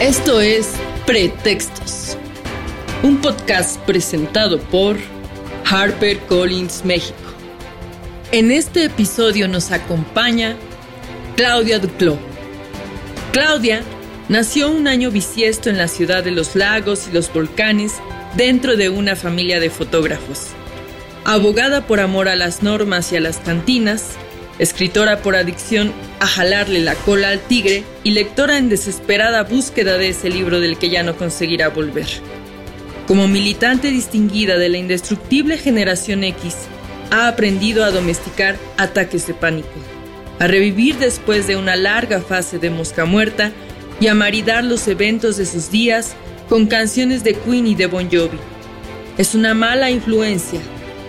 Esto es Pretextos, un podcast presentado por Harper Collins México. En este episodio nos acompaña Claudia Duclos. Claudia nació un año bisiesto en la ciudad de los lagos y los volcanes dentro de una familia de fotógrafos. Abogada por amor a las normas y a las cantinas, escritora por adicción a jalarle la cola al tigre y lectora en desesperada búsqueda de ese libro del que ya no conseguirá volver. Como militante distinguida de la indestructible generación X, ha aprendido a domesticar ataques de pánico, a revivir después de una larga fase de mosca muerta y a maridar los eventos de sus días con canciones de Queen y de Bon Jovi. Es una mala influencia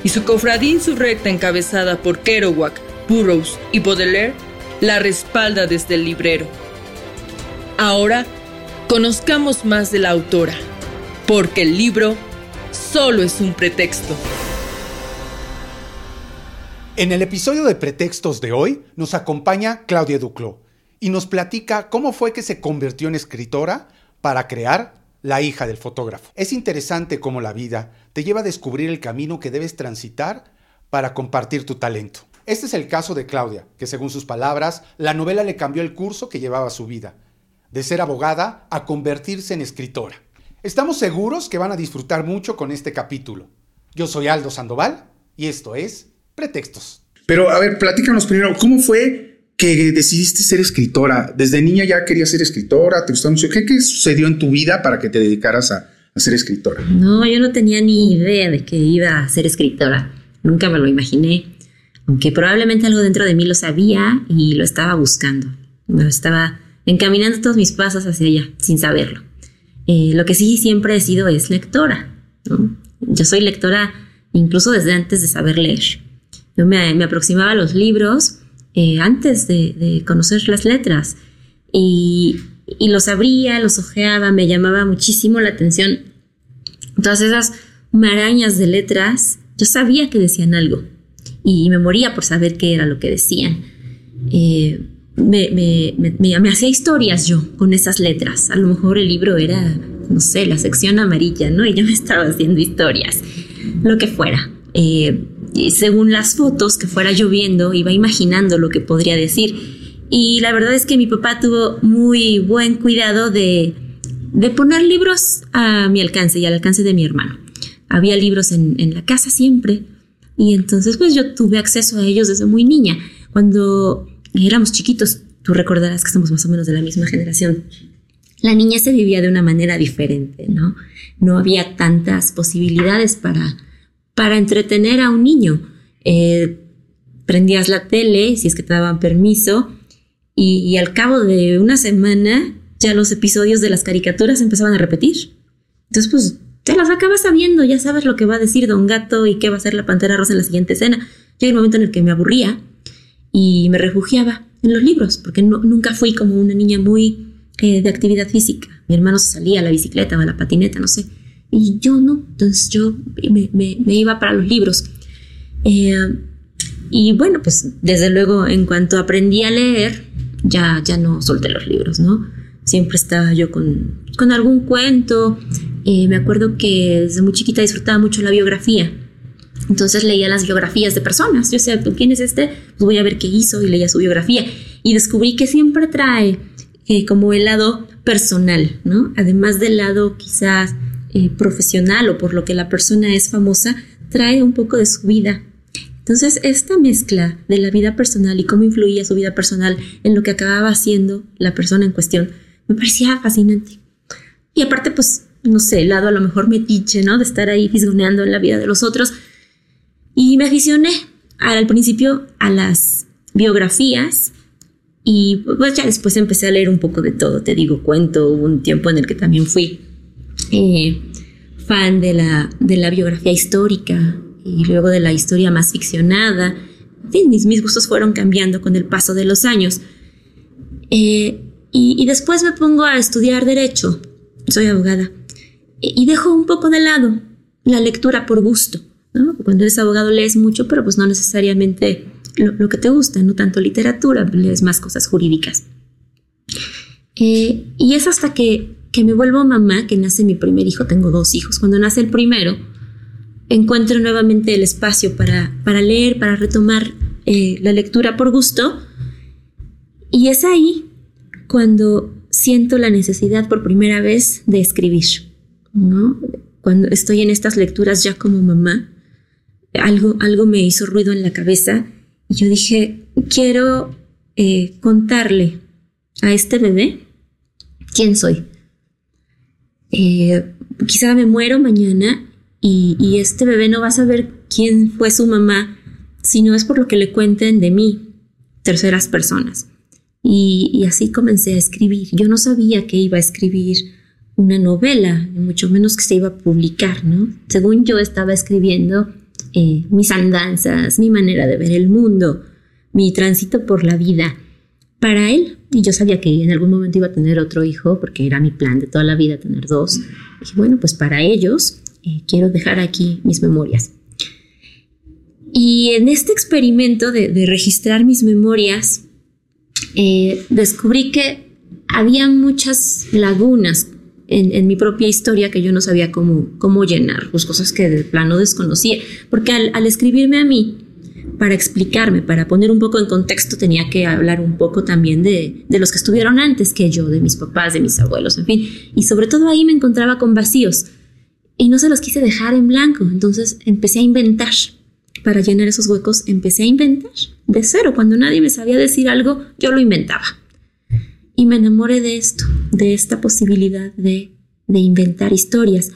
y su cofradía insurrecta encabezada por Kerouac, Burroughs y Baudelaire la respalda desde el librero. Ahora, conozcamos más de la autora, porque el libro solo es un pretexto. En el episodio de Pretextos de hoy nos acompaña Claudia Duclos y nos platica cómo fue que se convirtió en escritora para crear La hija del fotógrafo. Es interesante cómo la vida te lleva a descubrir el camino que debes transitar para compartir tu talento. Este es el caso de Claudia, que según sus palabras, la novela le cambió el curso que llevaba su vida, de ser abogada a convertirse en escritora. Estamos seguros que van a disfrutar mucho con este capítulo. Yo soy Aldo Sandoval y esto es Pretextos. Pero a ver, platícanos primero, ¿cómo fue que decidiste ser escritora? ¿Desde niña ya querías ser escritora? ¿Te gustó mucho? ¿Qué, ¿Qué, sucedió en tu vida para que te dedicaras a, a ser escritora? No, yo no tenía ni idea de que iba a ser escritora. Nunca me lo imaginé aunque probablemente algo dentro de mí lo sabía y lo estaba buscando. Lo estaba encaminando todos mis pasos hacia allá, sin saberlo. Eh, lo que sí siempre he sido es lectora. Yo soy lectora incluso desde antes de saber leer. Yo me, aproximaba a los libros eh, antes de, conocer las letras y, y los abría, los ojeaba, me llamaba muchísimo la atención. Todas esas marañas de letras, yo sabía que decían algo y me moría por saber qué era lo que decían. Eh, me, me, me, hacía historias yo con esas letras. A lo mejor el libro era, no sé, la sección amarilla, ¿no? Y yo me estaba haciendo historias, lo que fuera. Eh, según las fotos que fuera yo viendo, iba imaginando lo que podría decir. Y la verdad es que mi papá tuvo muy buen cuidado de, de poner libros a mi alcance y al alcance de mi hermano. Había libros en, en la casa siempre, y entonces pues yo tuve acceso a ellos desde muy niña. Cuando éramos chiquitos, tú recordarás que somos más o menos de la misma generación. La niña se vivía de una manera diferente, ¿no? No había tantas posibilidades para, para entretener a un niño. Eh, prendías la tele, si es que te daban permiso, y, y, al cabo de una semana ya los episodios de las caricaturas empezaban a repetir. Entonces, pues te las acabas sabiendo, ya sabes lo que va a decir Don Gato y qué va a hacer la Pantera Rosa en la siguiente escena. hay un momento en el que me aburría y me refugiaba en los libros, porque nunca fui como una niña muy eh, de actividad física. Mi hermano se salía a la bicicleta o a la patineta, no sé. Y yo no, entonces yo me, iba para los libros. Eh, y bueno, pues desde luego en cuanto aprendí a leer, ya, ya no solté los libros, ¿no? Siempre estaba yo con, con algún cuento, eh, me acuerdo que desde muy chiquita disfrutaba mucho la biografía. Entonces leía las biografías de personas. Yo sé, ¿quién es este? Pues voy a ver qué hizo y leía su biografía. Y descubrí que siempre trae eh, como el lado personal, ¿no? Además del lado quizás eh, profesional o por lo que la persona es famosa, trae un poco de su vida. Entonces, esta mezcla de la vida personal y cómo influía su vida personal en lo que acababa haciendo la persona en cuestión, me parecía fascinante. Y aparte, pues no sé, lado a lo mejor metiche, ¿no? De estar ahí fisgoneando en la vida de los otros. Y me aficioné al principio a las biografías y pues ya después empecé a leer un poco de todo, te digo, cuento, hubo un tiempo en el que también fui eh, fan de la, de la biografía histórica y luego de la historia más ficcionada. mis, mis gustos fueron cambiando con el paso de los años. Eh, y, y después me pongo a estudiar derecho, soy abogada y dejo un poco de lado la lectura por gusto. Cuando eres abogado lees mucho, pero pues no necesariamente lo, que te gusta, no tanto literatura, lees más cosas jurídicas. Eh, y es hasta que que me vuelvo mamá, que nace mi primer hijo, tengo dos hijos, cuando nace el primero, encuentro nuevamente el espacio para, para leer, para retomar eh, la lectura por gusto. Y es ahí cuando siento la necesidad por primera vez de escribir, ¿no? Cuando estoy en estas lecturas ya como mamá, algo, algo me hizo ruido en la cabeza y yo dije, quiero eh, contarle a este bebé quién soy. Eh, quizá me muero mañana y, este bebé no va a saber quién fue su mamá si no es por lo que le cuenten de mí, terceras personas. Y, así comencé a escribir. Yo no sabía que iba a escribir una novela, mucho menos que se iba a publicar, ¿no? Según yo estaba escribiendo eh, mis andanzas, mi manera de ver el mundo, mi tránsito por la vida para él. Y yo sabía que en algún momento iba a tener otro hijo, porque era mi plan de toda la vida tener dos. Y bueno, pues para ellos eh, quiero dejar aquí mis memorias. Y en este experimento de, registrar mis memorias, eh, descubrí que había muchas lagunas en, mi propia historia que yo no sabía cómo, cómo llenar, pues cosas que de plano desconocía, porque al, al escribirme a mí, para explicarme, para poner un poco en contexto, tenía que hablar un poco también de, de, los que estuvieron antes que yo, de mis papás, de mis abuelos, en fin. Y sobre todo ahí me encontraba con vacíos y no se los quise dejar en blanco. Entonces empecé a inventar. Para llenar esos huecos empecé a inventar de cero. Cuando nadie me sabía decir algo, yo lo inventaba. Y me enamoré de esto, de esta posibilidad de, de inventar historias.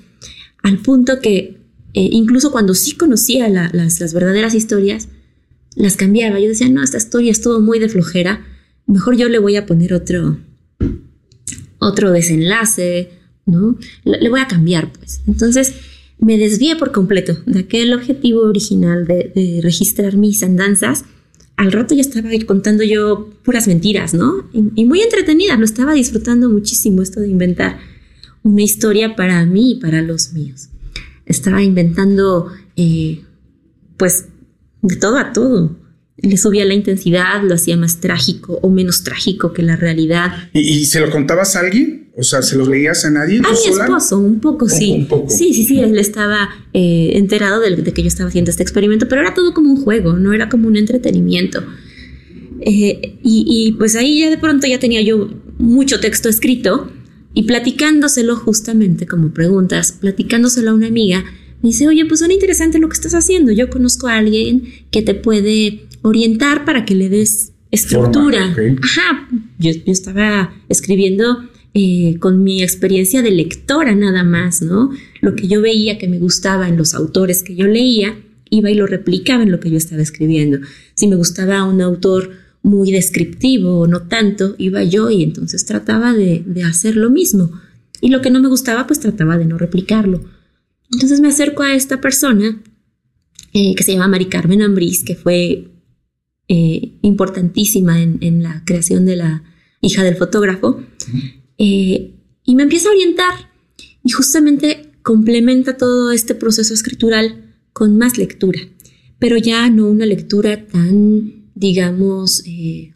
Al punto que eh, incluso cuando sí conocía las, las verdaderas historias, las cambiaba. Yo decía, no, esta historia es todo muy de flojera. Mejor yo le voy a poner otro, otro desenlace, ¿no? Le voy a cambiar, pues. Entonces me desvié por completo de aquel objetivo original de, registrar mis andanzas. Al rato ya estaba contando yo puras mentiras, ¿no? Y, muy entretenida, lo estaba disfrutando muchísimo esto de inventar una historia para mí y para los míos. Estaba inventando, eh, pues, de todo a todo le subía la intensidad, lo hacía más trágico o menos trágico que la realidad. ¿Y, se lo contabas a alguien? O sea, ¿se lo leías a nadie? A mi esposo, un poco, sí. Sí, sí, sí, él estaba eh, enterado de, que yo estaba haciendo este experimento, pero era todo como un juego, no era como un entretenimiento. Eh, y, y pues ahí ya de pronto ya tenía yo mucho texto escrito y platicándoselo justamente como preguntas, platicándoselo a una amiga, me dice, oye, pues suena interesante lo que estás haciendo. Yo conozco a alguien que te puede orientar para que le des estructura. Ajá, yo, estaba escribiendo eh, con mi experiencia de lectora nada más, ¿no? Lo que yo veía que me gustaba en los autores que yo leía, iba y lo replicaba en lo que yo estaba escribiendo. Si me gustaba un autor muy descriptivo o no tanto, iba yo y entonces trataba de, hacer lo mismo. Y lo que no me gustaba, pues trataba de no replicarlo. Entonces me acerco a esta persona eh, que se llama Mari Carmen Ambrís, que fue eh, importantísima en, la creación de la hija del fotógrafo. Eh, y me empieza a orientar y justamente complementa todo este proceso escritural con más lectura, pero ya no una lectura tan, digamos, eh,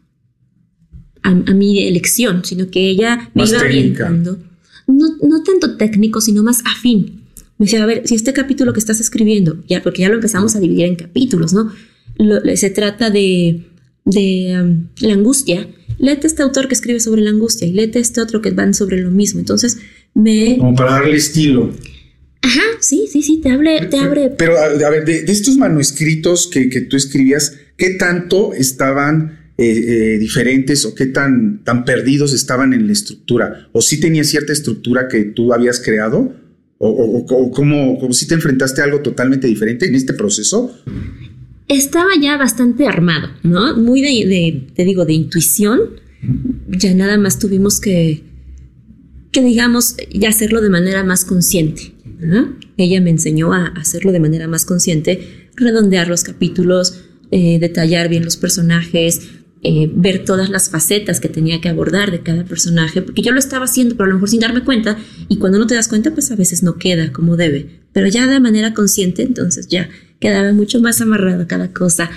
a, mi elección, sino que ella me iba orientando. No, no tanto técnico, sino más afín. Me decía, a ver, si este capítulo que estás escribiendo, ya, porque ya lo empezamos a dividir en capítulos, ¿no? se trata de, de um, la angustia, léete este autor que escribe sobre la angustia y léete este otro que van sobre lo mismo. Entonces, me... Como para darle estilo. Ajá, sí, sí, sí, te abre... Te abre. Pero, a ver, de, estos manuscritos que, que, tú escribías, ¿qué tanto estaban eh, eh, diferentes o qué tan, tan perdidos estaban en la estructura? ¿O sí tenía cierta estructura que tú habías creado? ¿O, o, cómo, si te enfrentaste a algo totalmente diferente en este proceso? Estaba ya bastante armado, ¿no? Muy de, te digo, de intuición. Ya nada más tuvimos que, que digamos, ya hacerlo de manera más consciente. Ella me enseñó a hacerlo de manera más consciente, redondear los capítulos, eh, detallar bien los personajes, eh, ver todas las facetas que tenía que abordar de cada personaje, porque yo lo estaba haciendo, pero a lo mejor sin darme cuenta, y cuando no te das cuenta, pues a veces no queda como debe, pero ya de manera consciente, entonces ya quedaba mucho más amarrado cada cosa.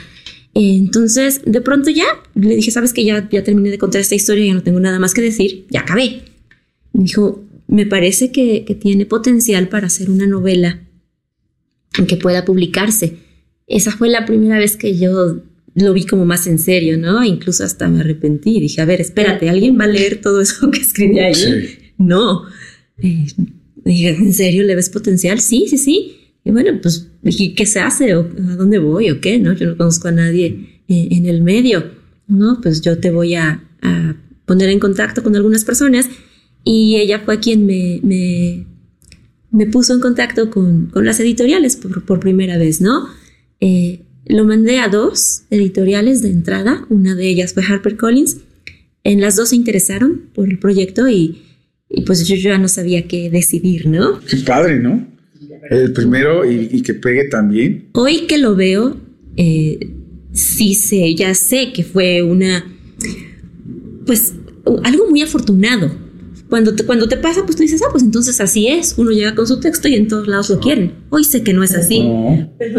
Entonces, de pronto ya le dije, sabes que ya, ya terminé de contar esta historia, ya no tengo nada más que decir, ya acabé. Me dijo, me parece que, que tiene potencial para hacer una novela que pueda publicarse. Esa fue la primera vez que yo lo vi como más en serio, ¿no? Incluso hasta me arrepentí. Dije, a ver, espérate, ¿alguien va a leer todo eso que escribí ahí? No. Eh, dije, ¿en serio le ves potencial? Sí, sí, sí. Y bueno, pues, ¿qué se hace? ¿O ¿A dónde voy? ¿O qué? ¿No? Yo no conozco a nadie eh, en el medio. No, pues yo te voy a, poner en contacto con algunas personas. Y ella fue quien me, me, me puso en contacto con, con las editoriales por, por, primera vez, ¿no? Eh, lo mandé a dos editoriales de entrada, una de ellas fue HarperCollins. En las dos se interesaron por el proyecto y, pues yo ya no sabía qué decidir, ¿no? Qué padre, ¿no? El primero y, que pegue también. Hoy que lo veo, eh, sí sé, ya sé que fue una, pues algo muy afortunado, cuando te, cuando te pasa, pues tú dices, ah, pues entonces así es. Uno llega con su texto y en todos lados lo quieren. Hoy sé que no es así.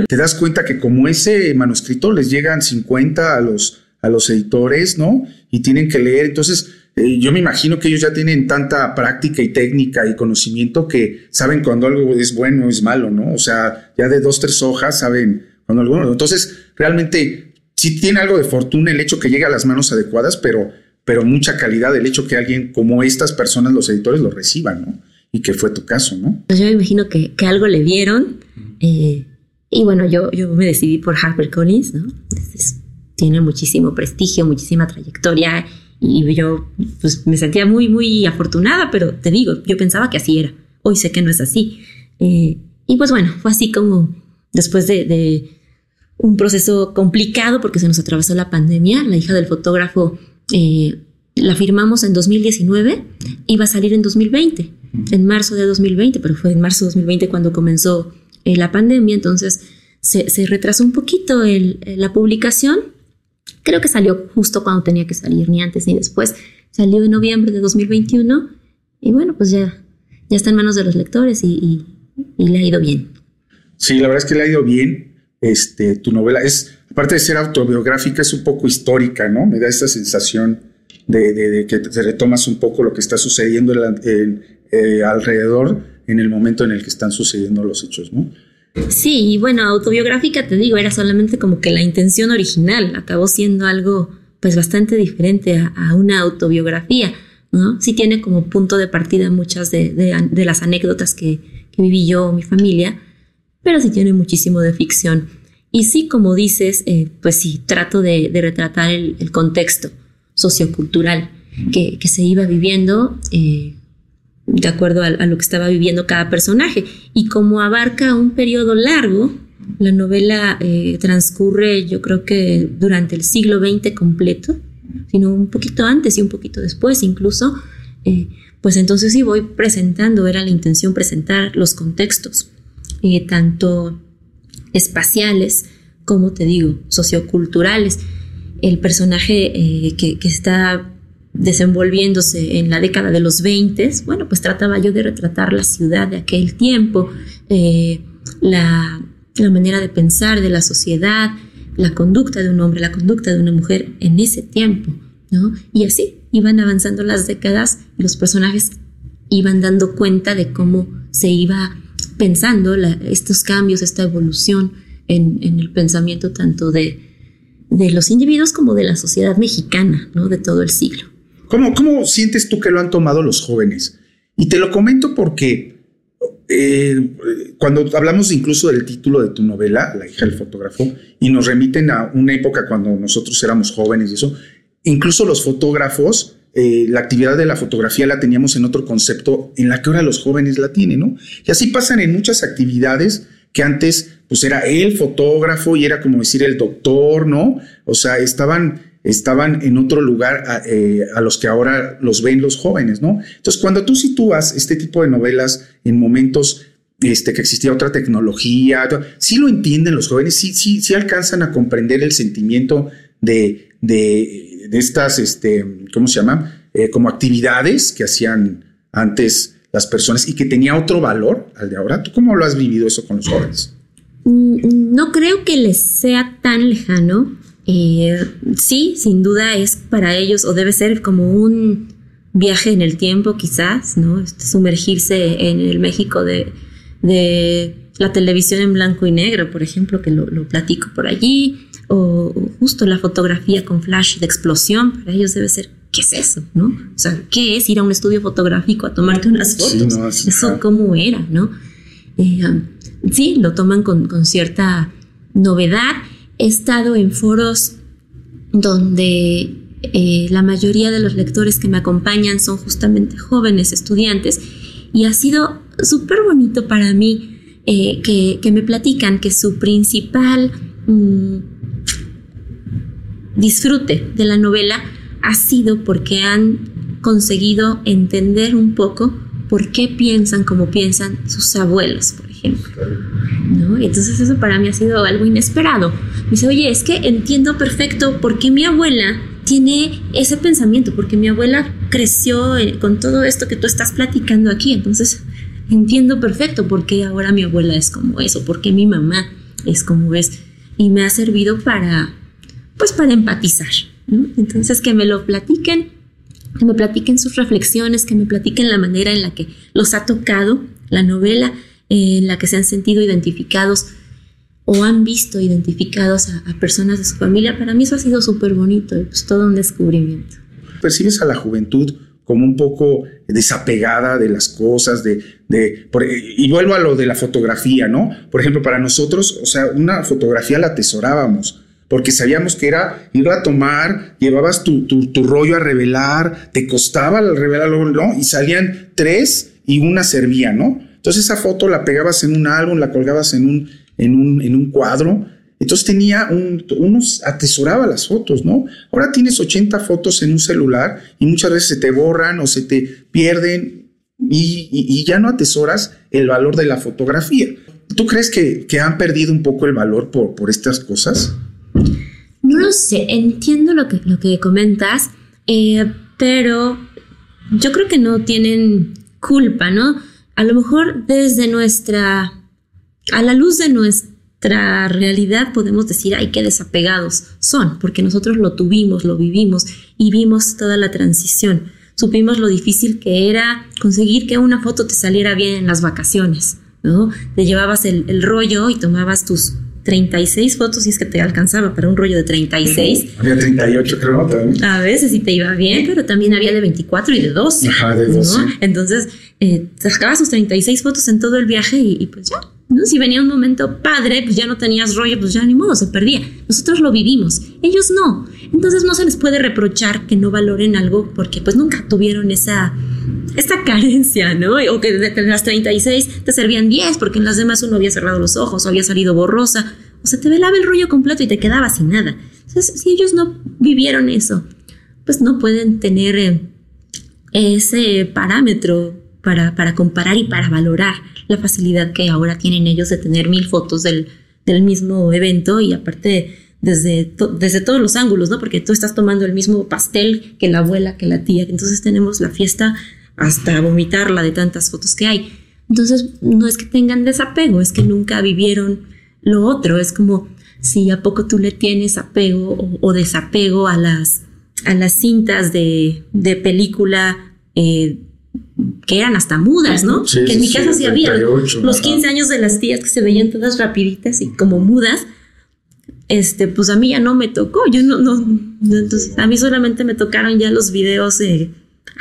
Te das cuenta que como ese manuscrito les llegan 50 a los, a los editores, ¿no? Y tienen que leer. Entonces, eh, yo me imagino que ellos ya tienen tanta práctica y técnica y conocimiento que saben cuando algo es bueno o es malo, ¿no? O sea, ya de dos, tres hojas saben cuando algo... Entonces, realmente sí tiene algo de fortuna el hecho que llegue a las manos adecuadas, pero pero mucha calidad el hecho que alguien como estas personas, los editores, lo reciban, ¿no? Y que fue tu caso, ¿no? Pues yo me imagino que, que algo le vieron. Eh, y bueno, yo, yo me decidí por HarperCollins, ¿no? tiene muchísimo prestigio, muchísima trayectoria. Y yo pues, me sentía muy, muy afortunada, pero te digo, yo pensaba que así era. Hoy sé que no es así. Eh, y pues bueno, fue así como después de, de, un proceso complicado porque se nos atravesó la pandemia. La hija del fotógrafo eh, la firmamos en 2019, iba a salir en 2020, en marzo de 2020, pero fue en marzo de 2020 cuando comenzó eh, la pandemia, entonces se, retrasó un poquito la publicación. Creo que salió justo cuando tenía que salir, ni antes ni después. Salió en noviembre de 2021 y bueno, pues ya, ya está en manos de los lectores y, le ha ido bien. Sí, la verdad es que le ha ido bien. Este, tu novela es aparte de ser autobiográfica, es un poco histórica, ¿no? Me da esa sensación de, que te retomas un poco lo que está sucediendo eh, alrededor en el momento en el que están sucediendo los hechos, ¿no? Sí, y bueno, autobiográfica, te digo, era solamente como que la intención original, acabó siendo algo pues bastante diferente a, una autobiografía, ¿no? Sí tiene como punto de partida muchas de, las anécdotas que, viví yo, mi familia, pero sí tiene muchísimo de ficción. Y sí, como dices, eh, pues sí, trato de, retratar el, contexto sociocultural que, que, se iba viviendo eh, de acuerdo a, lo que estaba viviendo cada personaje. Y como abarca un periodo largo, la novela eh, transcurre yo creo que durante el siglo XX completo, sino un poquito antes y un poquito después incluso, pues entonces sí voy presentando, era la intención presentar los contextos, tanto espaciales, como te digo, socioculturales. El personaje eh, que, está desenvolviéndose en la década de los 20, bueno, pues trataba yo de retratar la ciudad de aquel tiempo, eh, la, manera de pensar de la sociedad, la conducta de un hombre, la conducta de una mujer en ese tiempo, ¿no? Y así iban avanzando las décadas y los personajes iban dando cuenta de cómo se iba pensando estos cambios, esta evolución en, el pensamiento tanto de, de, los individuos como de la sociedad mexicana, ¿no? De todo el siglo. ¿Cómo, ¿Cómo sientes tú que lo han tomado los jóvenes? Y te lo comento porque eh, cuando hablamos incluso del título de tu novela, La hija del fotógrafo, y nos remiten a una época cuando nosotros éramos jóvenes y eso, incluso los fotógrafos eh, la actividad de la fotografía la teníamos en otro concepto en la que ahora los jóvenes la tienen, ¿no? Y así pasan en muchas actividades que antes pues era el fotógrafo y era como decir el doctor, ¿no? O sea, estaban, estaban en otro lugar a, eh, los que ahora los ven los jóvenes, ¿no? Entonces, cuando tú sitúas este tipo de novelas en momentos este, que existía otra tecnología, sí lo entienden los jóvenes, sí, sí, sí alcanzan a comprender el sentimiento de, de estas, este, ¿cómo se llama? Eh, como actividades que hacían antes las personas y que tenía otro valor al de ahora. ¿Tú cómo lo has vivido eso con los jóvenes? Mm, no creo que les sea tan lejano. Eh, sí, sin duda es para ellos o debe ser como un, viaje en el tiempo quizás, ¿no? Este, sumergirse en el México de, de la televisión en blanco y negro, por ejemplo, que lo, lo platico por allí, o justo la fotografía con flash de explosión, para ellos debe ser, ¿qué es eso? ¿no? O sea, ¿qué es ir a un estudio fotográfico a tomarte unas fotos? eso cómo era, ¿no? Eh, um, sí, lo toman con, con cierta novedad. He estado en foros donde eh, la mayoría de los lectores que me acompañan son justamente jóvenes estudiantes y ha sido súper bonito para mí eh, que, que, me platican que su principal mm, disfrute de la novela ha sido porque han conseguido entender un poco por qué piensan como piensan sus abuelos, por ejemplo. ¿No? Entonces eso para mí ha sido algo inesperado. Me dice, oye, es que entiendo perfecto por qué mi abuela tiene ese pensamiento, porque mi abuela creció eh, con todo esto que tú estás platicando aquí. Entonces entiendo perfecto por qué ahora mi abuela es como eso, por qué mi mamá es como es. Y me ha servido para pues para empatizar. Entonces que me lo platiquen, que me platiquen sus reflexiones, que me platiquen la manera en la que los ha tocado la novela, en la que se han sentido identificados o han visto identificados a, personas de su familia. Para mí eso ha sido súper bonito, pues todo un descubrimiento. Percibes a la juventud como un poco desapegada de las cosas, de, de y vuelvo a lo de la fotografía, ¿no? Por ejemplo, para nosotros, o sea, una fotografía la atesorábamos porque sabíamos que era ir a tomar, llevabas tu, tu, rollo a revelar, te costaba el revelarlo, ¿no? Y salían tres y una servía, ¿no? Entonces esa foto la pegabas en un álbum, la colgabas en un, en un, en un cuadro. Entonces tenía un, unos, atesoraba las fotos, ¿no? Ahora tienes 80 fotos en un celular y muchas veces se te borran o se te pierden y, y, ya no atesoras el valor de la fotografía. ¿Tú crees que, que han perdido un poco el valor por, por estas cosas? No lo sé, entiendo lo que, lo que comentas, eh, pero yo creo que no tienen culpa, ¿no? A lo mejor desde nuestra, a la luz de nuestra realidad podemos decir, ay, qué desapegados son, porque nosotros lo tuvimos, lo vivimos y vimos toda la transición. Supimos lo difícil que era conseguir que una foto te saliera bien en las vacaciones, ¿no? Te llevabas el, el rollo y tomabas tus 36 fotos si es que te alcanzaba para un rollo de 36. Había 38 creo también. A veces sí te iba bien, pero también había de 24 y de 12. Ajá, de 12. Entonces, eh, sacabas sus 36 fotos en todo el viaje y, pues ya, ¿no? Si venía un momento padre, pues ya no tenías rollo, pues ya ni modo, se perdía. Nosotros lo vivimos, ellos no. Entonces no se les puede reprochar que no valoren algo porque pues nunca tuvieron esa esta carencia, ¿no? O que de las 36 te servían 10 porque en las demás uno había cerrado los ojos o había salido borrosa. O sea, te velaba el rollo completo y te quedaba sin nada. Entonces, si ellos no vivieron eso, pues no pueden tener eh, ese parámetro para, para, comparar y para valorar la facilidad que ahora tienen ellos de tener mil fotos del, del mismo evento y aparte desde, desde todos los ángulos, ¿no? Porque tú estás tomando el mismo pastel que la abuela, que la tía. Entonces tenemos la fiesta hasta vomitarla de tantas fotos que hay. Entonces, no es que tengan desapego, es que nunca vivieron lo otro. Es como si a poco tú le tienes apego o, desapego a las, a las cintas de, de película eh, que eran hasta mudas, ¿no? que en mi casa sí, había los 15 años de las tías que se veían todas rapiditas y como mudas. Este, pues a mí ya no me tocó, yo no, no, entonces a mí solamente me tocaron ya los videos de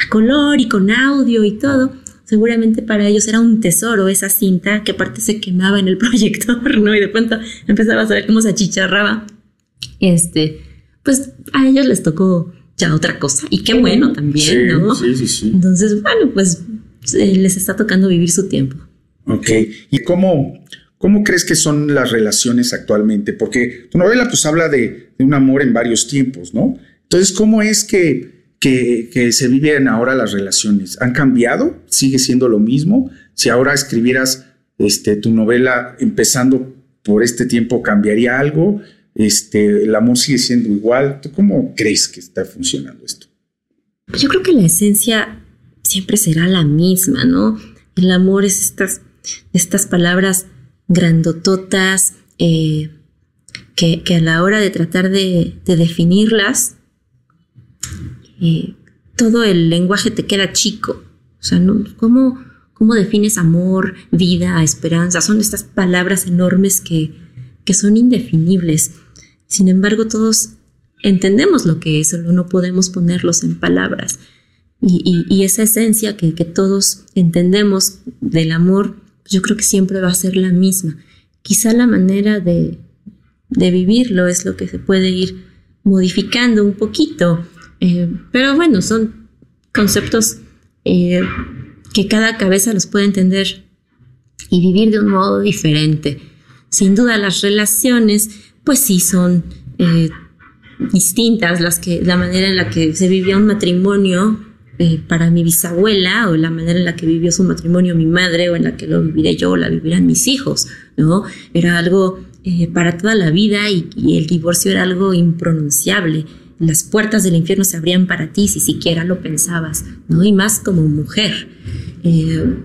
a color y con audio y todo. Seguramente para ellos era un tesoro esa cinta que aparte se quemaba en el proyector, ¿no? Y de pronto empezaba a ver cómo se achicharraba. Este, pues a ellos les tocó ya otra cosa. Y qué bueno también, ¿no? Sí, sí, sí. Entonces, bueno, pues les está tocando vivir su tiempo. Ok. ¿Y cómo, cómo crees que son las relaciones actualmente? Porque tu novela pues habla de, de un amor en varios tiempos, ¿no? Entonces, ¿cómo es que que, se viven ahora las relaciones? ¿Han cambiado? ¿Sigue siendo lo mismo? Si ahora escribieras este, tu novela empezando por este tiempo, ¿cambiaría algo? Este, ¿El amor sigue siendo igual? ¿Tú cómo crees que está funcionando esto? Yo creo que la esencia siempre será la misma, ¿no? El amor es estas, estas palabras grandototas eh, que, a la hora de tratar de, de definirlas todo el lenguaje te queda chico. O sea. ¿cómo, ¿cómo defines amor, vida, esperanza? Son estas palabras enormes que, que son indefinibles. Sin embargo, todos entendemos lo que es, solo no podemos ponerlos en palabras. Y, esa esencia que, todos entendemos del amor, yo creo que siempre va a ser la misma. Quizá la manera de, de vivirlo es lo que se puede ir modificando un poquito. Eh, pero bueno, son conceptos eh, que cada cabeza los puede entender y vivir de un modo diferente. Sin duda las relaciones, pues sí, son eh, distintas las que, la manera en la que se vivía un matrimonio para mi bisabuela o la manera en la que vivió su matrimonio mi madre o en la que lo viviré yo o la vivirán mis hijos, ¿no? Era algo para toda la vida y, y el divorcio era algo impronunciable las puertas del infierno se abrían para ti si siquiera lo pensabas, ¿no? Y más como mujer. Eh,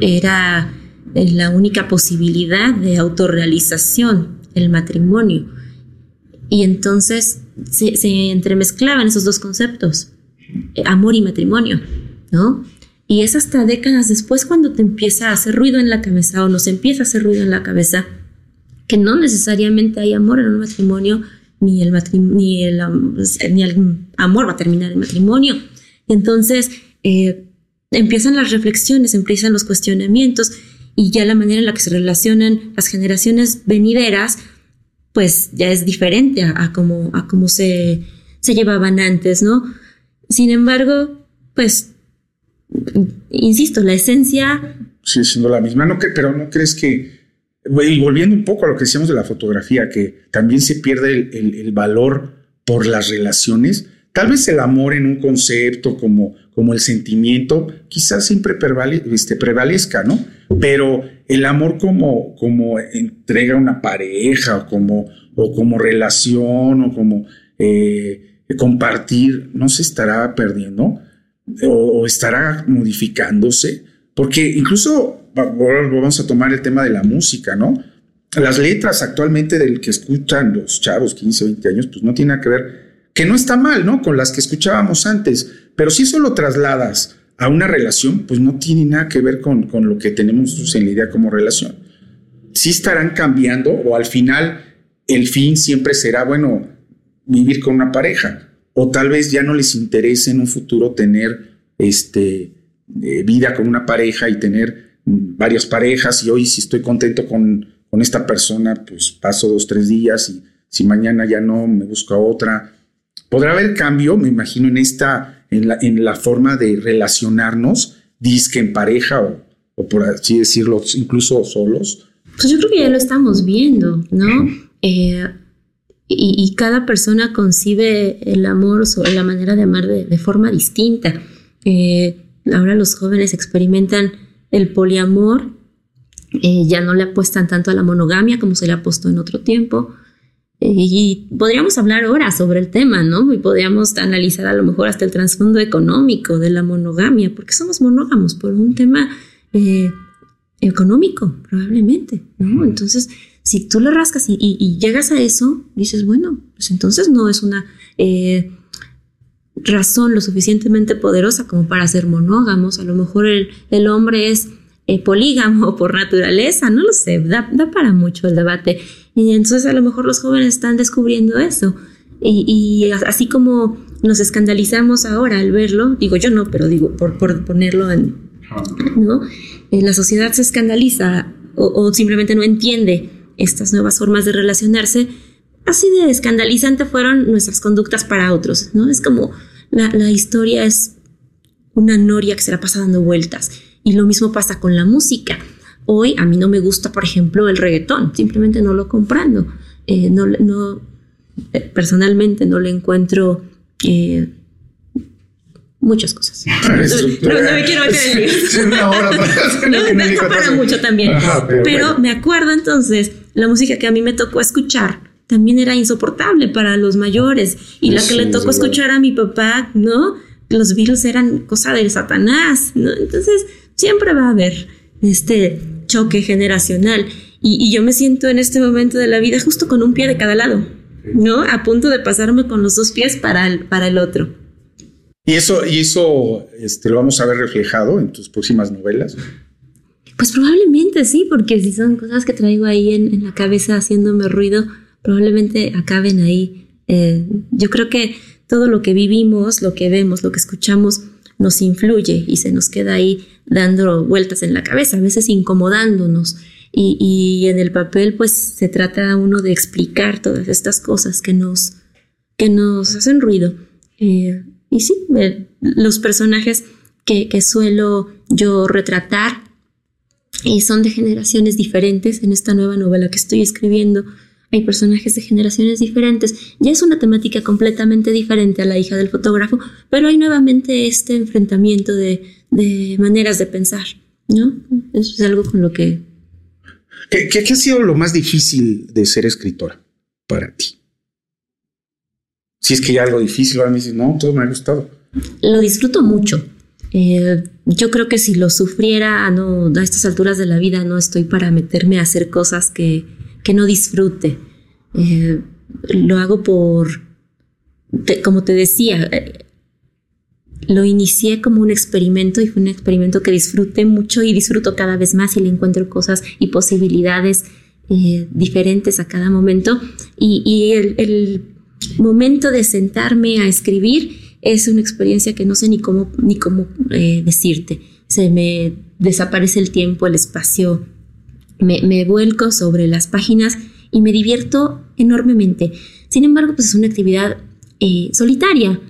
era la única posibilidad de autorrealización, el matrimonio. Y entonces se, entremezclaban esos dos conceptos, eh, amor y matrimonio, ¿no? Y es hasta décadas después cuando te empieza a hacer ruido en la cabeza o nos empieza a hacer ruido en la cabeza que no necesariamente hay amor en un matrimonio ni el, ni el, ni el amor va a terminar el matrimonio. Entonces, eh, empiezan las reflexiones, empiezan los cuestionamientos y ya la manera en la que se relacionan las generaciones venideras, pues ya es diferente a, cómo, a cómo se, se llevaban antes, ¿no? Sin embargo, pues, insisto, la esencia... Sí, siendo la misma, no que, pero ¿no crees que y volviendo un poco a lo que decíamos de la fotografía, que también se pierde el, valor por las relaciones. Tal vez el amor en un concepto como, como el sentimiento, quizás siempre este, prevalezca, ¿no? Pero el amor como, como entrega una pareja o como, o como relación o como eh, compartir, no se estará perdiendo o estará modificándose. Porque incluso vamos a tomar el tema de la música, ¿no? Las letras actualmente del que escuchan los chavos 15, 20 años, pues no tiene nada que ver, que no está mal, ¿no? Con las que escuchábamos antes, pero si eso lo trasladas a una relación, pues no tiene nada que ver con, con lo que tenemos en la idea como relación. Sí estarán cambiando o al final el fin siempre será, bueno, vivir con una pareja o tal vez ya no les interese en un futuro tener este, eh, vida con una pareja y tener varias parejas y hoy si estoy contento con, con esta persona, pues paso dos, tres días y si mañana ya no, me busco a otra. Podrá haber cambio, me imagino, en esta, en la, en la forma de relacionarnos, disque en pareja o, o por así decirlo, incluso solos. Pues yo creo que ya lo estamos viendo, ¿no? Eh, y, y, cada persona concibe el amor o la manera de amar de, de forma distinta. Eh, ahora los jóvenes experimentan el poliamor, eh, ya no le apuestan tanto a la monogamia como se le apostó en otro tiempo. Eh, y podríamos hablar ahora sobre el tema, ¿no? Y podríamos analizar a lo mejor hasta el trasfondo económico de la monogamia, porque somos monógamos por un tema eh, económico, probablemente, ¿no? Entonces, si tú le rascas y, llegas a eso, dices, bueno, pues entonces no es una razón lo suficientemente poderosa como para ser monógamos. A lo mejor el, el hombre es eh, polígamo por naturaleza, no lo sé, da, para mucho el debate. Y entonces a lo mejor los jóvenes están descubriendo eso. Y, así como nos escandalizamos ahora al verlo, digo yo no, pero digo por, ponerlo en... ¿no? Eh, la sociedad se escandaliza o, o simplemente no entiende estas nuevas formas de relacionarse así de escandalizante fueron nuestras conductas para otros, ¿no? Es como la, la, historia es una noria que se la pasa dando vueltas. Y lo mismo pasa con la música. Hoy a mí no me gusta, por ejemplo, el reggaetón, simplemente no lo comprando. Eh, no, no, eh, personalmente no le encuentro eh, muchas cosas. no, me quiero meter en no, me para mucho también. pero me acuerdo entonces, la música que a mí me tocó escuchar también era insoportable para los mayores. Y la que le tocó escuchar a mi papá, ¿no? Los virus eran cosa del Satanás, ¿no? Entonces, siempre va a haber este choque generacional. Y, yo me siento en este momento de la vida justo con un pie de cada lado, ¿no? A punto de pasarme con los dos pies para el, para el otro. ¿Y eso, y eso este, lo vamos a ver reflejado en tus próximas novelas? Pues probablemente sí, porque si son cosas que traigo ahí en, en la cabeza haciéndome ruido, probablemente acaben ahí. Eh, yo creo que todo lo que vivimos, lo que vemos, lo que escuchamos, nos influye y se nos queda ahí dando vueltas en la cabeza, a veces incomodándonos. Y, y en el papel, pues se trata uno de explicar todas estas cosas que nos, que nos hacen ruido. Eh, y sí, eh, los personajes que, que, suelo yo retratar eh, son de generaciones diferentes en esta nueva novela que estoy escribiendo hay personajes de generaciones diferentes. Ya es una temática completamente diferente a la hija del fotógrafo, pero hay nuevamente este enfrentamiento de, maneras de pensar, ¿no? Eso es algo con lo que... ¿Qué, qué, ha sido lo más difícil de ser escritora para ti? Si es que hay algo difícil, ahora me dices, no, todo me ha gustado. Lo disfruto mucho. Eh, yo creo que si lo sufriera no, a estas alturas de la vida, no estoy para meterme a hacer cosas que, que no disfrute. Eh, lo hago por, como te decía, eh, lo inicié como un experimento y fue un experimento que disfruté mucho y disfruto cada vez más y le encuentro cosas y posibilidades eh, diferentes a cada momento. Y, el, momento de sentarme a escribir es una experiencia que no sé ni cómo, ni cómo decirte. Se me desaparece el tiempo, el espacio, me, vuelco sobre las páginas y me divierto enormemente. Sin embargo, pues es una actividad eh, solitaria.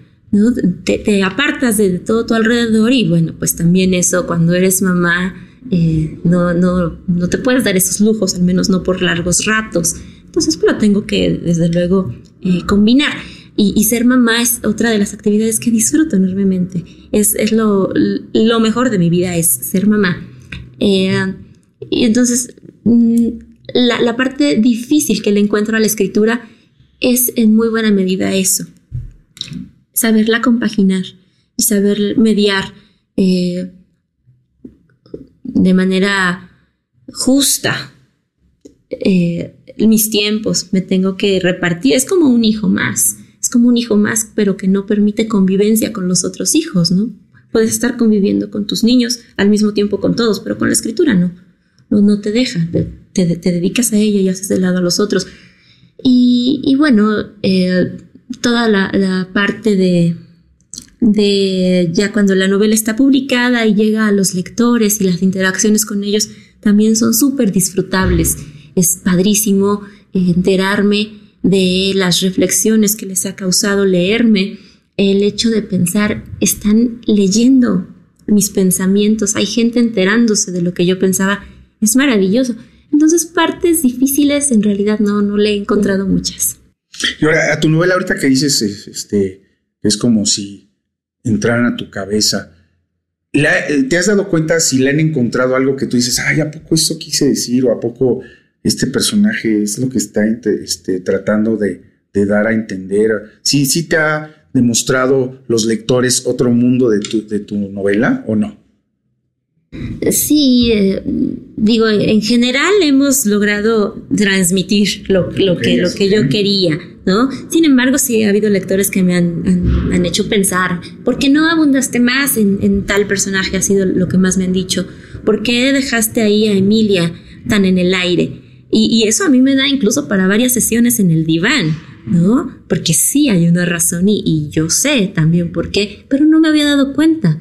Te, apartas de todo tu alrededor y bueno, pues también eso cuando eres mamá eh, no, no, no te puedes dar esos lujos, al menos no por largos ratos. Entonces, pues lo tengo que desde luego eh, combinar. Y, ser mamá es otra de las actividades que disfruto enormemente. Es, es lo, lo, mejor de mi vida, es ser mamá. Y entonces Mm, la, parte difícil que le encuentro a la escritura es en muy buena medida eso, saberla compaginar y saber mediar eh, de manera justa eh, mis tiempos, me tengo que repartir, es como un hijo más, es como un hijo más, pero que no permite convivencia con los otros hijos, ¿no? Puedes estar conviviendo con tus niños al mismo tiempo con todos, pero con la escritura no no, te deja, te, dedicas a ella y haces de lado a los otros. Y, bueno, eh, toda la, parte de, de ya cuando la novela está publicada y llega a los lectores y las interacciones con ellos también son súper disfrutables. Es padrísimo enterarme de las reflexiones que les ha causado leerme, el hecho de pensar, están leyendo mis pensamientos, hay gente enterándose de lo que yo pensaba es maravilloso. Entonces, partes difíciles en realidad no, no le he encontrado muchas. Y ahora, a tu novela ahorita que dices, este, es como si entraran a tu cabeza. Eh, ¿Te has dado cuenta si le han encontrado algo que tú dices, ay, ¿a poco eso quise decir? ¿O a poco este personaje es lo que está este, tratando de, dar a entender? ¿Sí, ¿Sí te ha demostrado los lectores otro mundo de tu, de tu novela o no? Sí, eh, digo, en general hemos logrado transmitir lo, lo, que, lo que yo quería, ¿no? Sin embargo, sí ha habido lectores que me han, han, hecho pensar, ¿por qué no abundaste más en, en, tal personaje? Ha sido lo que más me han dicho. ¿Por qué dejaste ahí a Emilia tan en el aire? Y, y eso a mí me da incluso para varias sesiones en el diván, ¿no? Porque sí hay una razón y, y yo sé también por qué, pero no me había dado cuenta.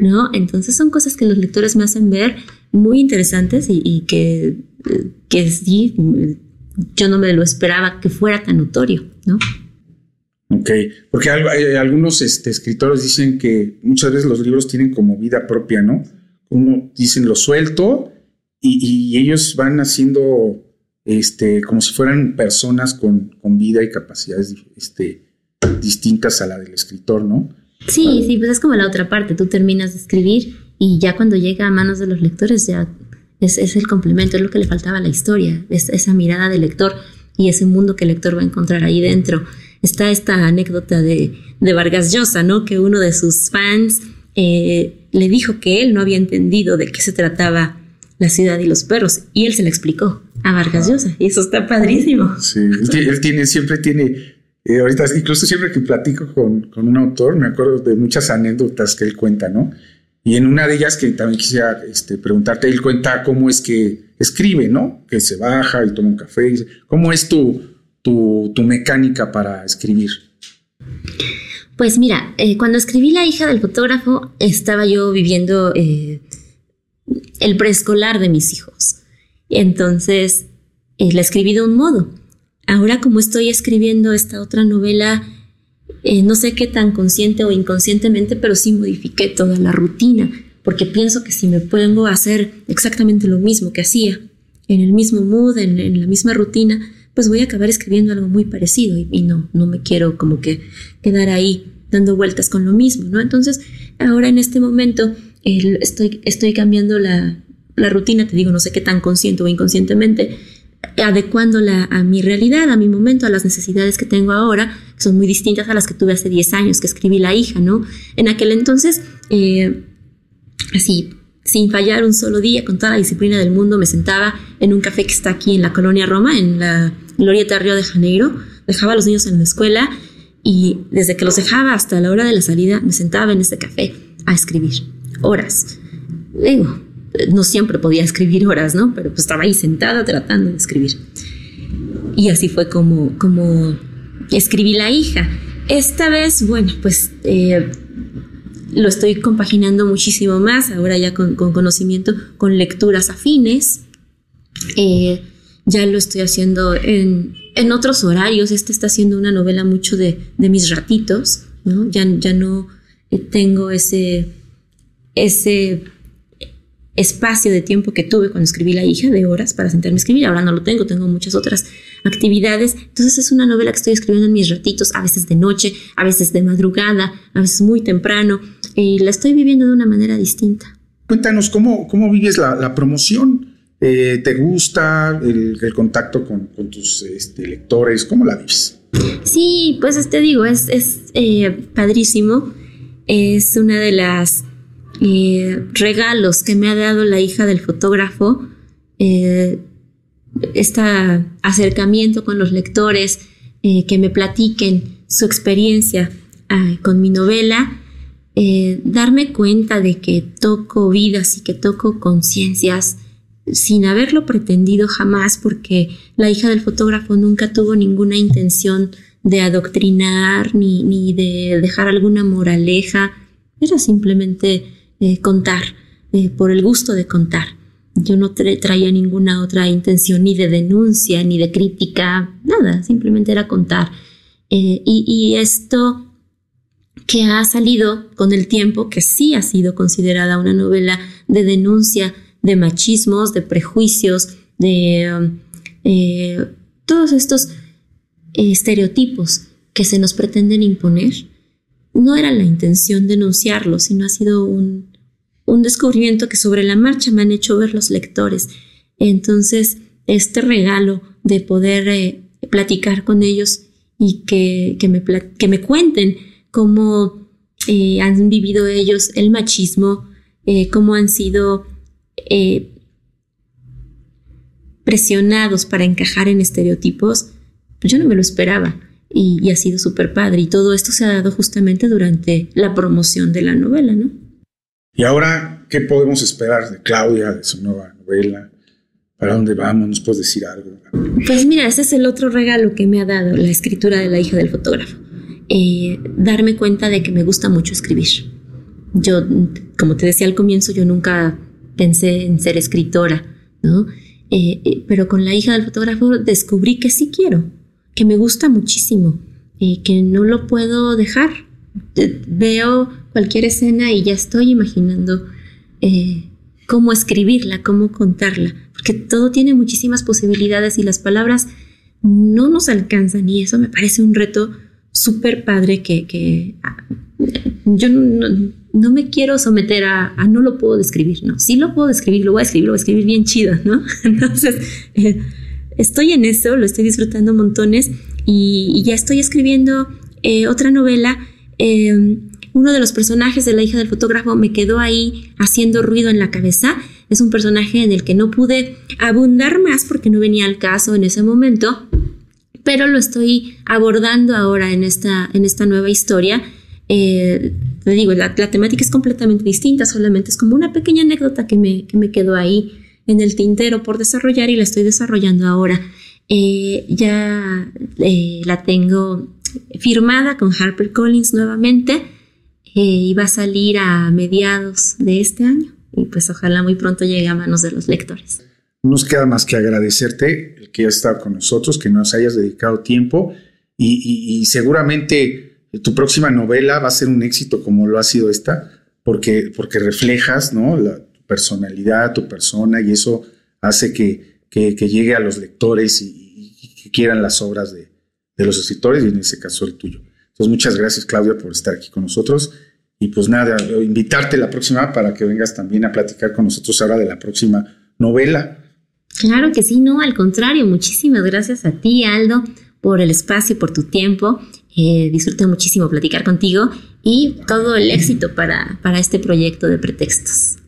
¿No? Entonces son cosas que los lectores me hacen ver muy interesantes y, que, que sí, yo no me lo esperaba que fuera tan notorio, ¿no? Ok, porque algunos este, escritores dicen que muchas veces los libros tienen como vida propia, ¿no? Uno dicen lo suelto y, ellos van haciendo este, como si fueran personas con, con vida y capacidades este, distintas a la del escritor, ¿no? Sí, sí, pues es como la otra parte, tú terminas de escribir y ya cuando llega a manos de los lectores ya es, el complemento, es lo que le faltaba a la historia, es esa mirada del lector y ese mundo que el lector va a encontrar ahí dentro. Está esta anécdota de, de Vargas Llosa, ¿no? Que uno de sus fans eh, le dijo que él no había entendido de qué se trataba la ciudad y los perros y él se le explicó a Vargas Llosa y eso está padrísimo. Sí, él, tiene, siempre tiene Eh, ahorita, incluso siempre que platico con, con, un autor, me acuerdo de muchas anécdotas que él cuenta, ¿no? Y en una de ellas que también quisiera este, preguntarte, él cuenta cómo es que escribe, ¿no? Que se baja y toma un café. ¿Cómo es tu, tu, tu mecánica para escribir? Pues mira, eh, cuando escribí La hija del fotógrafo, estaba yo viviendo eh, el preescolar de mis hijos. Entonces, la escribí de un modo. Ahora como estoy escribiendo esta otra novela, eh, no sé qué tan consciente o inconscientemente, pero sí modifiqué toda la rutina, porque pienso que si me pongo a hacer exactamente lo mismo que hacía, en el mismo mood, en, la misma rutina, pues voy a acabar escribiendo algo muy parecido y, no, no me quiero como que quedar ahí dando vueltas con lo mismo, ¿no? Entonces, ahora en este momento estoy, estoy cambiando la, la rutina, te digo, no sé qué tan consciente o inconscientemente, adecuándola a mi realidad, a mi momento, a las necesidades que tengo ahora, que son muy distintas a las que tuve hace 10 años que escribí La hija, ¿no? En aquel entonces, eh, así, sin fallar un solo día, con toda la disciplina del mundo, me sentaba en un café que está aquí en la colonia Roma, en la Glorieta Río de Janeiro, dejaba a los niños en la escuela y desde que los dejaba hasta la hora de la salida me sentaba en ese café a escribir, horas. Digo, no siempre podía escribir horas, ¿no? Pero pues estaba ahí sentada tratando de escribir. Y así fue como, como escribí La hija. Esta vez, bueno, pues eh, lo estoy compaginando muchísimo más, ahora ya con, conocimiento, con lecturas afines. Eh, ya lo estoy haciendo en, en, otros horarios. Esta está siendo una novela mucho de, de mis ratitos, ¿no? Ya, ya no tengo ese, ese espacio de tiempo que tuve cuando escribí La hija, de horas para sentarme a escribir. Ahora no lo tengo, tengo muchas otras actividades. Entonces es una novela que estoy escribiendo en mis ratitos, a veces de noche, a veces de madrugada, a veces muy temprano. Y la estoy viviendo de una manera distinta. Cuéntanos, ¿cómo, cómo vives la, promoción? Eh, ¿Te gusta el, contacto con, tus este, lectores? ¿Cómo la vives? Sí, pues te digo, es, es eh, padrísimo. Es una de las eh, regalos que me ha dado la hija del fotógrafo, eh, este acercamiento con los lectores, eh, que me platiquen su experiencia ah, con mi novela, darme cuenta de que toco vidas y que toco conciencias sin haberlo pretendido jamás, porque la hija del fotógrafo nunca tuvo ninguna intención de adoctrinar ni, ni de dejar alguna moraleja, era simplemente eh, contar, eh, por el gusto de contar. Yo no traía ninguna otra intención ni de denuncia, ni de crítica, nada, simplemente era contar. Eh, y, esto que ha salido con el tiempo, que sí ha sido considerada una novela de denuncia de machismos, de prejuicios, de todos estos estereotipos que se nos pretenden imponer, no era la intención denunciarlo, sino ha sido un, un descubrimiento que sobre la marcha me han hecho ver los lectores. Entonces, este regalo de poder eh, platicar con ellos y que, me, que me, cuenten cómo eh, han vivido ellos el machismo, eh, cómo han sido presionados para encajar en estereotipos, yo no me lo esperaba y, y ha sido súper padre. Y todo esto se ha dado justamente durante la promoción de la novela, ¿no? Y ahora, ¿qué podemos esperar de Claudia, de su nueva novela? ¿Para dónde vamos? ¿Nos puedes decir algo? Pues mira, ese es el otro regalo que me ha dado la escritura de la hija del fotógrafo. Eh, darme cuenta de que me gusta mucho escribir. Yo, como te decía al comienzo, yo nunca pensé en ser escritora, ¿no? Eh, eh, pero con la hija del fotógrafo descubrí que sí quiero, que me gusta muchísimo, que no lo puedo dejar. Veo cualquier escena y ya estoy imaginando eh, cómo escribirla, cómo contarla, porque todo tiene muchísimas posibilidades y las palabras no nos alcanzan y eso me parece un reto súper padre que, ah, yo no, me quiero someter a, no lo puedo describir, no, sí lo puedo describir, lo voy a escribir, lo voy a escribir bien chido, ¿no? Entonces, eh, estoy en eso, lo estoy disfrutando montones y, ya estoy escribiendo eh, otra novela uno de los personajes de la hija del fotógrafo me quedó ahí haciendo ruido en la cabeza. Es un personaje en el que no pude abundar más porque no venía al caso en ese momento, pero lo estoy abordando ahora en esta, en esta nueva historia. Eh, te digo, la, temática es completamente distinta, solamente es como una pequeña anécdota que me, que me quedó ahí en el tintero por desarrollar y la estoy desarrollando ahora. Eh, ya eh, la tengo firmada con HarperCollins nuevamente y va a salir a mediados de este año y pues ojalá muy pronto llegue a manos de los lectores. No nos queda más que agradecerte el que hayas estado con nosotros, que nos hayas dedicado tiempo y, seguramente tu próxima novela va a ser un éxito como lo ha sido esta, porque, porque reflejas ¿no? la, tu personalidad, tu persona y eso hace que, que, llegue a los lectores y, que quieran las obras de, de los escritores y en ese caso el tuyo. Entonces muchas gracias Claudia por estar aquí con nosotros y pues nada, invitarte la próxima para que vengas también a platicar con nosotros ahora de la próxima novela. Claro que sí, no, al contrario, muchísimas gracias a ti, Aldo, por el espacio, por tu tiempo. Eh, disfruté muchísimo platicar contigo y todo el éxito para, para este proyecto de pretextos.